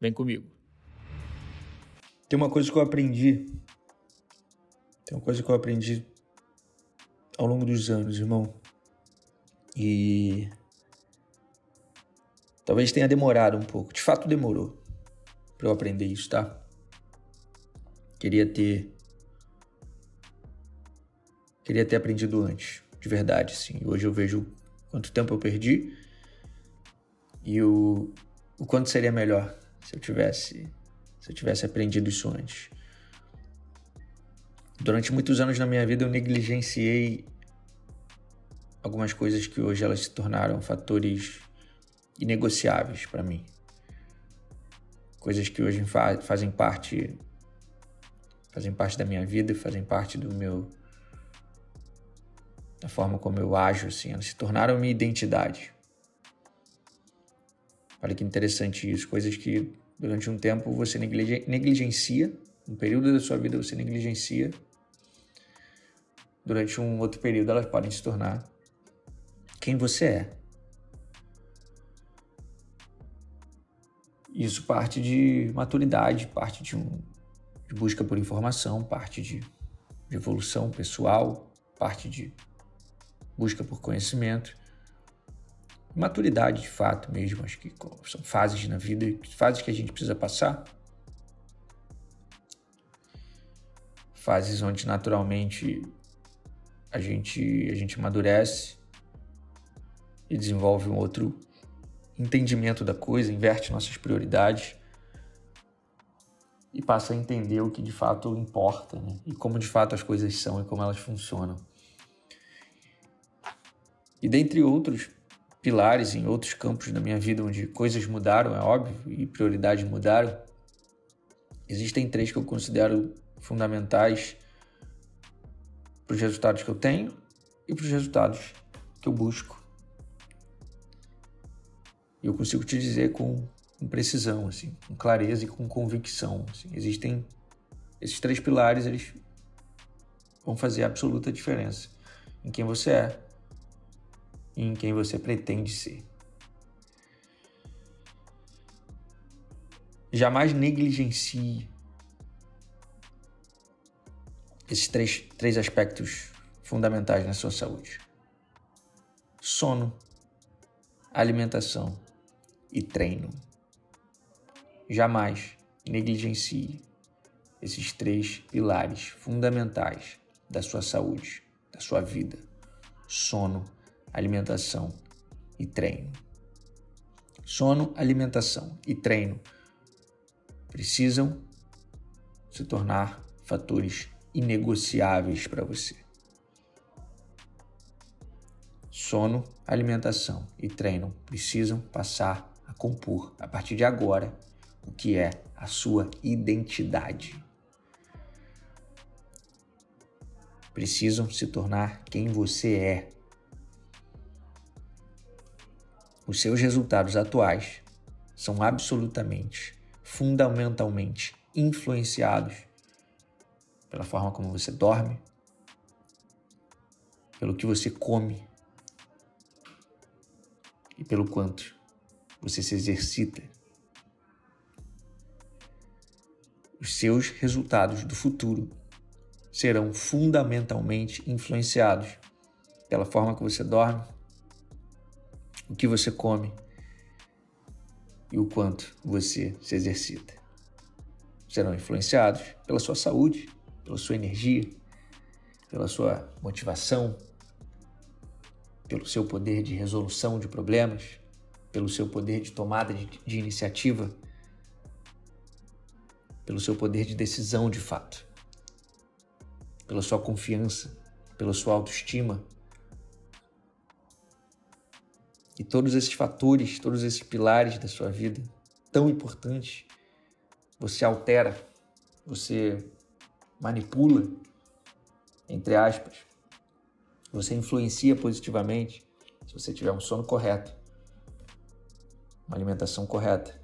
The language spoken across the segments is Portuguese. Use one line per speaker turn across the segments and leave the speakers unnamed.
Vem comigo.
Tem uma coisa que eu aprendi. Tem uma coisa que eu aprendi ao longo dos anos, irmão. E talvez tenha demorado um pouco. De fato demorou para eu aprender isso, tá? Queria ter queria ter aprendido antes, de verdade, sim. Hoje eu vejo quanto tempo eu perdi e o, o quanto seria melhor se eu tivesse se eu tivesse aprendido isso antes. Durante muitos anos na minha vida eu negligenciei algumas coisas que hoje elas se tornaram fatores inegociáveis para mim. Coisas que hoje fazem parte fazem parte da minha vida, fazem parte do meu da forma como eu ajo assim, elas se tornaram minha identidade. Olha que interessante isso. Coisas que durante um tempo você negligencia, um período da sua vida você negligencia, durante um outro período elas podem se tornar quem você é. Isso parte de maturidade, parte de, um, de busca por informação, parte de, de evolução pessoal, parte de busca por conhecimento maturidade de fato mesmo, acho que são fases na vida, fases que a gente precisa passar. Fases onde naturalmente a gente a gente amadurece e desenvolve um outro entendimento da coisa, inverte nossas prioridades e passa a entender o que de fato importa, né? E como de fato as coisas são e como elas funcionam. E dentre outros pilares em outros campos da minha vida onde coisas mudaram, é óbvio, e prioridades mudaram. Existem três que eu considero fundamentais para os resultados que eu tenho e para os resultados que eu busco. E eu consigo te dizer com, com precisão, assim, com clareza e com convicção. Assim. Existem esses três pilares, eles vão fazer absoluta diferença em quem você é, em quem você pretende ser. Jamais negligencie esses três, três aspectos fundamentais na sua saúde: sono, alimentação e treino. Jamais negligencie esses três pilares fundamentais da sua saúde, da sua vida: sono, alimentação e treino. Sono, alimentação e treino precisam se tornar fatores inegociáveis para você. Sono, alimentação e treino precisam passar a compor, a partir de agora, o que é a sua identidade. Precisam se tornar quem você é Os seus resultados atuais são absolutamente, fundamentalmente influenciados pela forma como você dorme, pelo que você come e pelo quanto você se exercita. Os seus resultados do futuro serão fundamentalmente influenciados pela forma que você dorme, o que você come e o quanto você se exercita. Serão influenciados pela sua saúde, pela sua energia, pela sua motivação, pelo seu poder de resolução de problemas, pelo seu poder de tomada de, de iniciativa, pelo seu poder de decisão de fato, pela sua confiança, pela sua autoestima, e todos esses fatores, todos esses pilares da sua vida tão importante, você altera, você manipula, entre aspas, você influencia positivamente se você tiver um sono correto, uma alimentação correta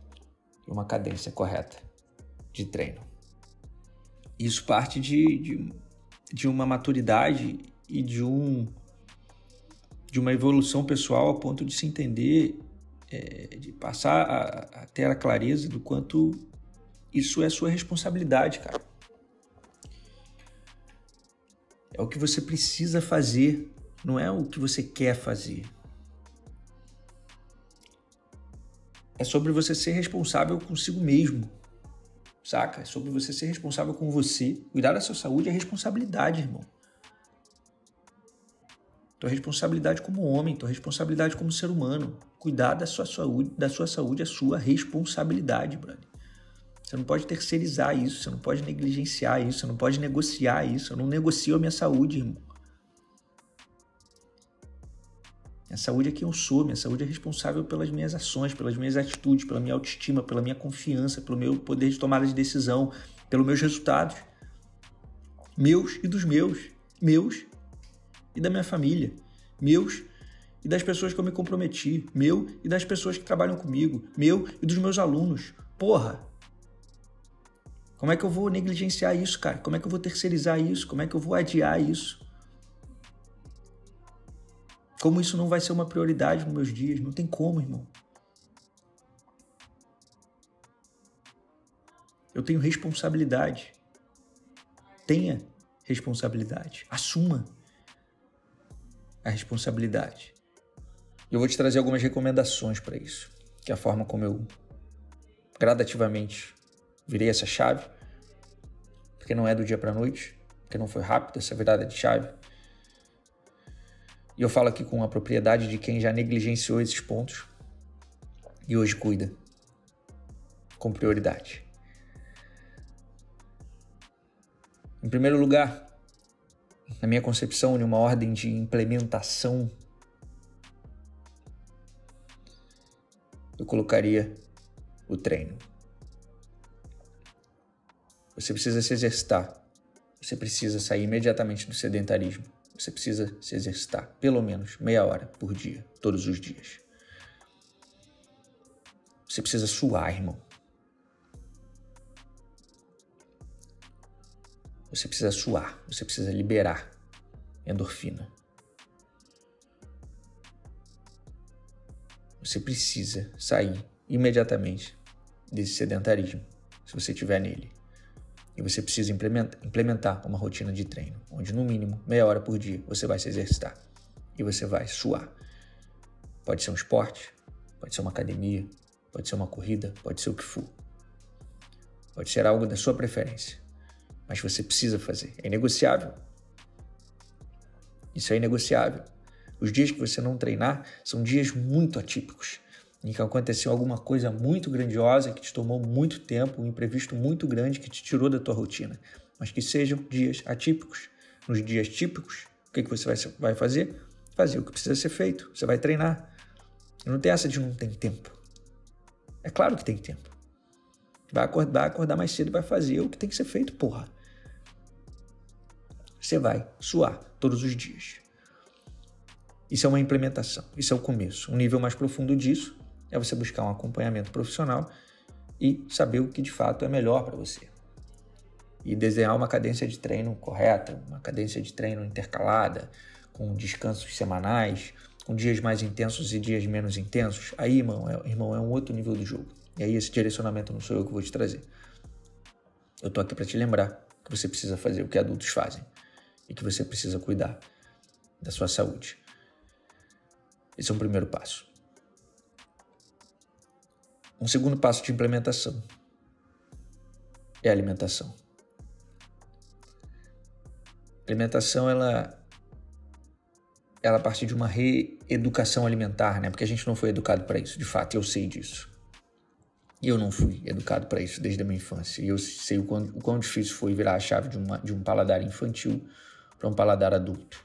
e uma cadência correta de treino. Isso parte de, de, de uma maturidade e de um de uma evolução pessoal a ponto de se entender, é, de passar a, a ter a clareza do quanto isso é sua responsabilidade, cara. É o que você precisa fazer, não é o que você quer fazer. É sobre você ser responsável consigo mesmo, saca? É sobre você ser responsável com você. Cuidar da sua saúde é responsabilidade, irmão. Tua responsabilidade como homem, tua responsabilidade como ser humano. Cuidar da sua saúde, da sua saúde é sua responsabilidade, brother. Você não pode terceirizar isso, você não pode negligenciar isso, você não pode negociar isso. Eu não negocio a minha saúde, irmão. Minha saúde é quem eu sou, minha saúde é responsável pelas minhas ações, pelas minhas atitudes, pela minha autoestima, pela minha confiança, pelo meu poder de tomada de decisão, pelos meus resultados. Meus e dos meus. Meus e da minha família, meus e das pessoas que eu me comprometi, meu e das pessoas que trabalham comigo, meu e dos meus alunos. Porra! Como é que eu vou negligenciar isso, cara? Como é que eu vou terceirizar isso? Como é que eu vou adiar isso? Como isso não vai ser uma prioridade nos meus dias? Não tem como, irmão. Eu tenho responsabilidade. Tenha responsabilidade. Assuma a responsabilidade. Eu vou te trazer algumas recomendações para isso, que é a forma como eu gradativamente virei essa chave, porque não é do dia para noite, porque não foi rápido essa virada de chave. E eu falo aqui com a propriedade de quem já negligenciou esses pontos e hoje cuida com prioridade. Em primeiro lugar, na minha concepção, de uma ordem de implementação, eu colocaria o treino. Você precisa se exercitar. Você precisa sair imediatamente do sedentarismo. Você precisa se exercitar pelo menos meia hora por dia, todos os dias. Você precisa suar, irmão. Você precisa suar, você precisa liberar endorfina. Você precisa sair imediatamente desse sedentarismo, se você estiver nele. E você precisa implementar uma rotina de treino, onde no mínimo meia hora por dia você vai se exercitar e você vai suar. Pode ser um esporte, pode ser uma academia, pode ser uma corrida, pode ser o que for. Pode ser algo da sua preferência mas você precisa fazer. É negociável. Isso é inegociável. Os dias que você não treinar são dias muito atípicos, em que aconteceu alguma coisa muito grandiosa que te tomou muito tempo, um imprevisto muito grande que te tirou da tua rotina, mas que sejam dias atípicos. Nos dias típicos, o que, que você vai fazer? Fazer o que precisa ser feito. Você vai treinar. Não tem essa de não tem tempo. É claro que tem tempo. Vai acordar, acordar mais cedo, vai fazer o que tem que ser feito, porra você vai suar todos os dias. Isso é uma implementação, isso é o começo. Um nível mais profundo disso é você buscar um acompanhamento profissional e saber o que de fato é melhor para você. E desenhar uma cadência de treino correta, uma cadência de treino intercalada, com descansos semanais, com dias mais intensos e dias menos intensos. Aí, irmão, é, irmão, é um outro nível do jogo. E aí esse direcionamento não sou eu que vou te trazer. Eu tô aqui para te lembrar que você precisa fazer o que adultos fazem e que você precisa cuidar da sua saúde. Esse é um primeiro passo. Um segundo passo de implementação é a alimentação. A alimentação ela ela parte de uma reeducação alimentar, né? Porque a gente não foi educado para isso, de fato, eu sei disso. E eu não fui educado para isso desde a minha infância. E eu sei o quão, o quão difícil foi virar a chave de, uma, de um paladar infantil para um paladar adulto.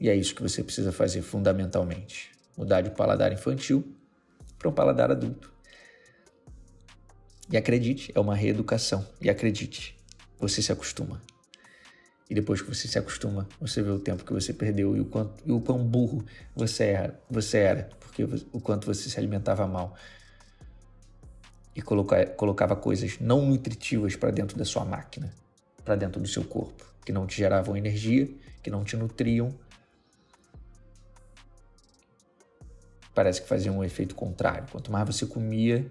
E é isso que você precisa fazer fundamentalmente: mudar de paladar infantil para um paladar adulto. E acredite, é uma reeducação. E acredite, você se acostuma. E depois que você se acostuma, você vê o tempo que você perdeu e o, quanto, e o quão burro você era, você era, porque o quanto você se alimentava mal e coloca, colocava coisas não nutritivas para dentro da sua máquina, para dentro do seu corpo, que não te geravam energia, que não te nutriam. Parece que fazia um efeito contrário. Quanto mais você comia,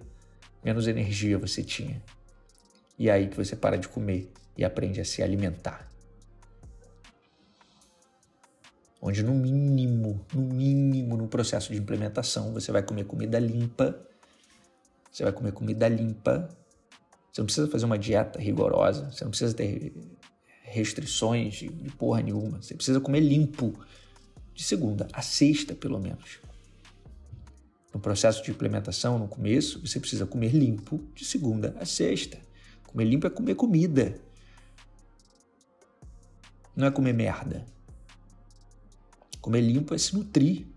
menos energia você tinha. E é aí que você para de comer e aprende a se alimentar. Onde no mínimo, no mínimo, no processo de implementação, você vai comer comida limpa, você vai comer comida limpa, você não precisa fazer uma dieta rigorosa, você não precisa ter restrições de porra nenhuma, você precisa comer limpo de segunda a sexta, pelo menos. No processo de implementação, no começo, você precisa comer limpo de segunda a sexta. Comer limpo é comer comida. Não é comer merda. Comer limpo é se nutrir.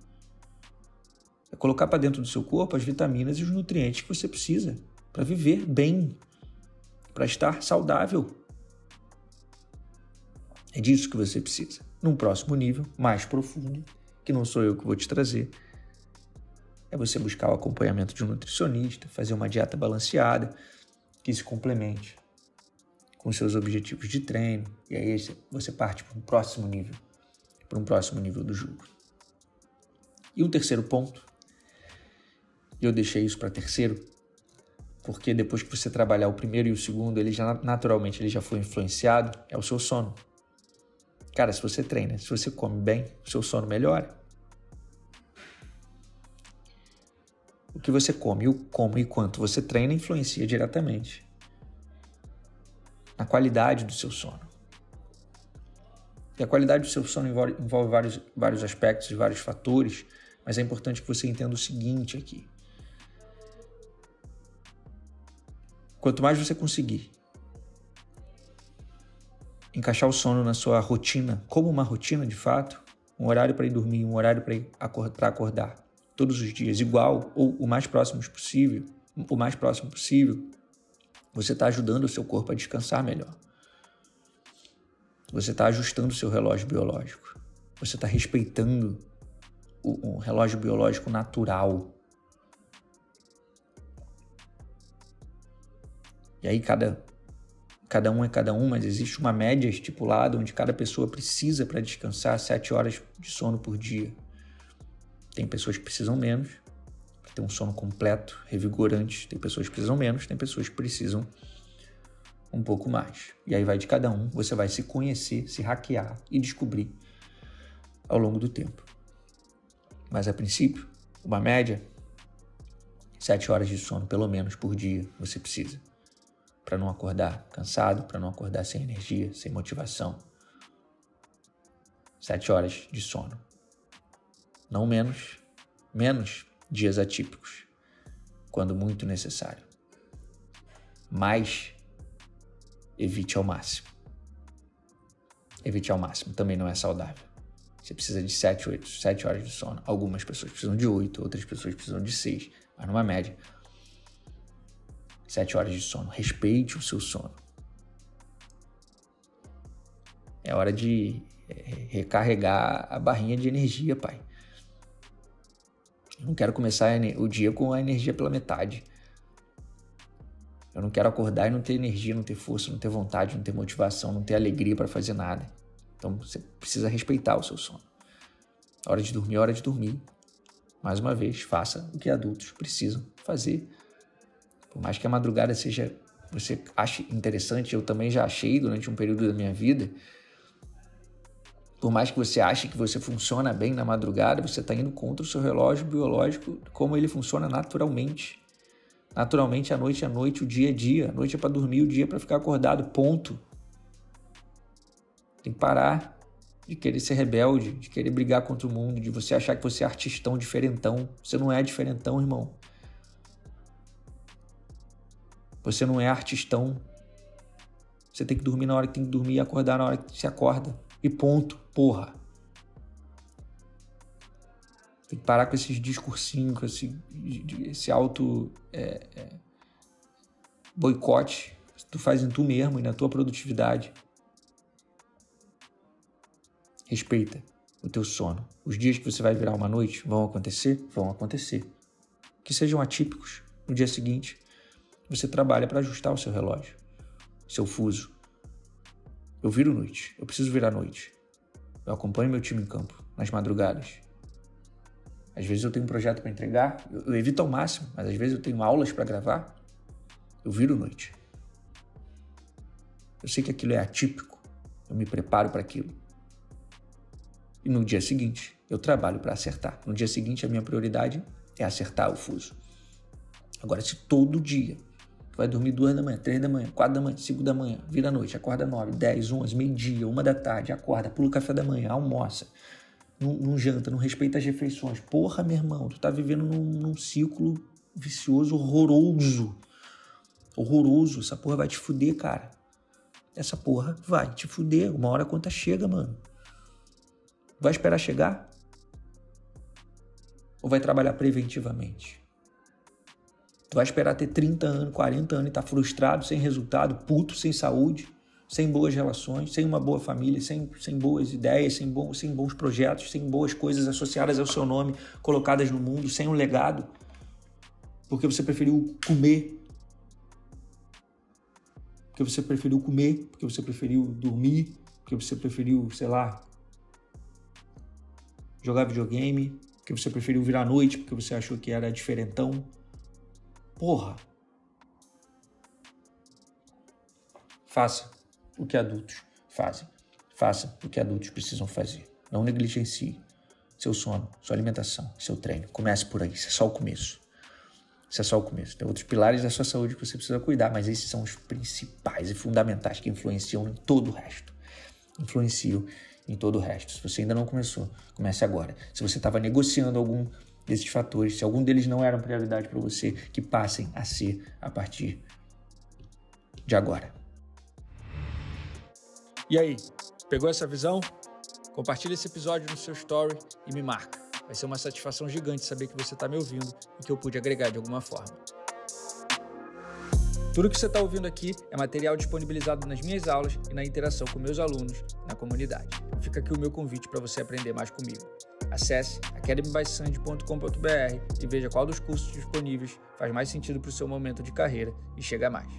É colocar para dentro do seu corpo as vitaminas e os nutrientes que você precisa para viver bem, para estar saudável. É disso que você precisa. Num próximo nível, mais profundo, que não sou eu que vou te trazer, é você buscar o acompanhamento de um nutricionista, fazer uma dieta balanceada que se complemente com seus objetivos de treino, e aí você parte para um próximo nível, para um próximo nível do jogo. E um terceiro ponto, e eu deixei isso para terceiro, porque depois que você trabalhar o primeiro e o segundo, ele já naturalmente ele já foi influenciado, é o seu sono. Cara, se você treina, se você come bem, o seu sono melhora. O que você come, o como e quanto você treina influencia diretamente na qualidade do seu sono. E a qualidade do seu sono envolve, envolve vários, vários aspectos e vários fatores, mas é importante que você entenda o seguinte aqui. Quanto mais você conseguir encaixar o sono na sua rotina, como uma rotina de fato, um horário para ir dormir, um horário para acordar, todos os dias igual ou o mais próximo possível, o mais próximo possível, você está ajudando o seu corpo a descansar melhor. Você está ajustando o seu relógio biológico. Você está respeitando o, relógio biológico natural. E aí cada cada um é cada um, mas existe uma média estipulada onde cada pessoa precisa para descansar sete horas de sono por dia. Tem pessoas que precisam menos, para ter um sono completo, revigorante. Tem pessoas que precisam menos, tem pessoas que precisam um pouco mais. E aí vai de cada um, você vai se conhecer, se hackear e descobrir ao longo do tempo. Mas a princípio, uma média, sete horas de sono pelo menos por dia você precisa. Para não acordar cansado, para não acordar sem energia, sem motivação. Sete horas de sono não menos, menos dias atípicos, quando muito necessário. Mas evite ao máximo. Evite ao máximo, também não é saudável. Você precisa de 7, 8, 7 horas de sono. Algumas pessoas precisam de 8, outras pessoas precisam de 6, mas numa média. 7 horas de sono. Respeite o seu sono. É hora de é, recarregar a barrinha de energia, pai. Eu não quero começar o dia com a energia pela metade. Eu não quero acordar e não ter energia, não ter força, não ter vontade, não ter motivação, não ter alegria para fazer nada. Então você precisa respeitar o seu sono. Hora de dormir, hora de dormir. Mais uma vez, faça o que adultos precisam fazer. Por mais que a madrugada seja você ache interessante, eu também já achei durante um período da minha vida. Por mais que você ache que você funciona bem na madrugada, você está indo contra o seu relógio biológico, como ele funciona naturalmente. Naturalmente, a noite é noite, o dia é dia. A noite é para dormir, o dia é para ficar acordado. Ponto. Tem que parar de querer ser rebelde, de querer brigar contra o mundo, de você achar que você é artistão, diferentão. Você não é diferentão, irmão. Você não é artistão. Você tem que dormir na hora que tem que dormir e acordar na hora que se acorda. E ponto, porra. Tem que parar com esses discursinhos, com esse, esse auto. É, é, boicote tu faz em tu mesmo e na tua produtividade. Respeita o teu sono. Os dias que você vai virar uma noite vão acontecer? Vão acontecer. Que sejam atípicos. No dia seguinte, você trabalha para ajustar o seu relógio, seu fuso. Eu viro noite, eu preciso virar noite. Eu acompanho meu time em campo, nas madrugadas. Às vezes eu tenho um projeto para entregar, eu evito ao máximo, mas às vezes eu tenho aulas para gravar. Eu viro noite. Eu sei que aquilo é atípico, eu me preparo para aquilo. E no dia seguinte, eu trabalho para acertar. No dia seguinte, a minha prioridade é acertar o fuso. Agora, se todo dia vai dormir duas da manhã, três da manhã, quatro da manhã, cinco da manhã, vira noite, acorda nove, dez, onze, meio-dia, uma da tarde, acorda, pula o café da manhã, almoça, não, não janta, não respeita as refeições. Porra, meu irmão, tu tá vivendo num, num ciclo vicioso horroroso. Horroroso. Essa porra vai te fuder, cara. Essa porra vai te fuder. Uma hora a conta chega, mano. Vai esperar chegar? Ou vai trabalhar preventivamente? Tu vai esperar ter 30 anos, 40 anos e tá frustrado, sem resultado, puto, sem saúde, sem boas relações, sem uma boa família, sem, sem boas ideias, sem, bom, sem bons projetos, sem boas coisas associadas ao seu nome colocadas no mundo, sem um legado, porque você preferiu comer, porque você preferiu comer, porque você preferiu dormir, porque você preferiu, sei lá, jogar videogame, porque você preferiu virar à noite, porque você achou que era diferentão. Porra. Faça o que adultos fazem. Faça o que adultos precisam fazer. Não negligencie seu sono, sua alimentação, seu treino. Comece por aí, isso é só o começo. Isso é só o começo. Tem outros pilares da sua saúde que você precisa cuidar, mas esses são os principais e fundamentais que influenciam em todo o resto. Influenciam em todo o resto. Se você ainda não começou, comece agora. Se você estava negociando algum desses fatores, se algum deles não era prioridade para você, que passem a ser a partir de agora.
E aí, pegou essa visão? Compartilhe esse episódio no seu story e me marca. Vai ser uma satisfação gigante saber que você está me ouvindo e que eu pude agregar de alguma forma. Tudo que você está ouvindo aqui é material disponibilizado nas minhas aulas e na interação com meus alunos na comunidade. Fica aqui o meu convite para você aprender mais comigo. Acesse academybysand.com.br e veja qual dos cursos disponíveis faz mais sentido para o seu momento de carreira e chega mais.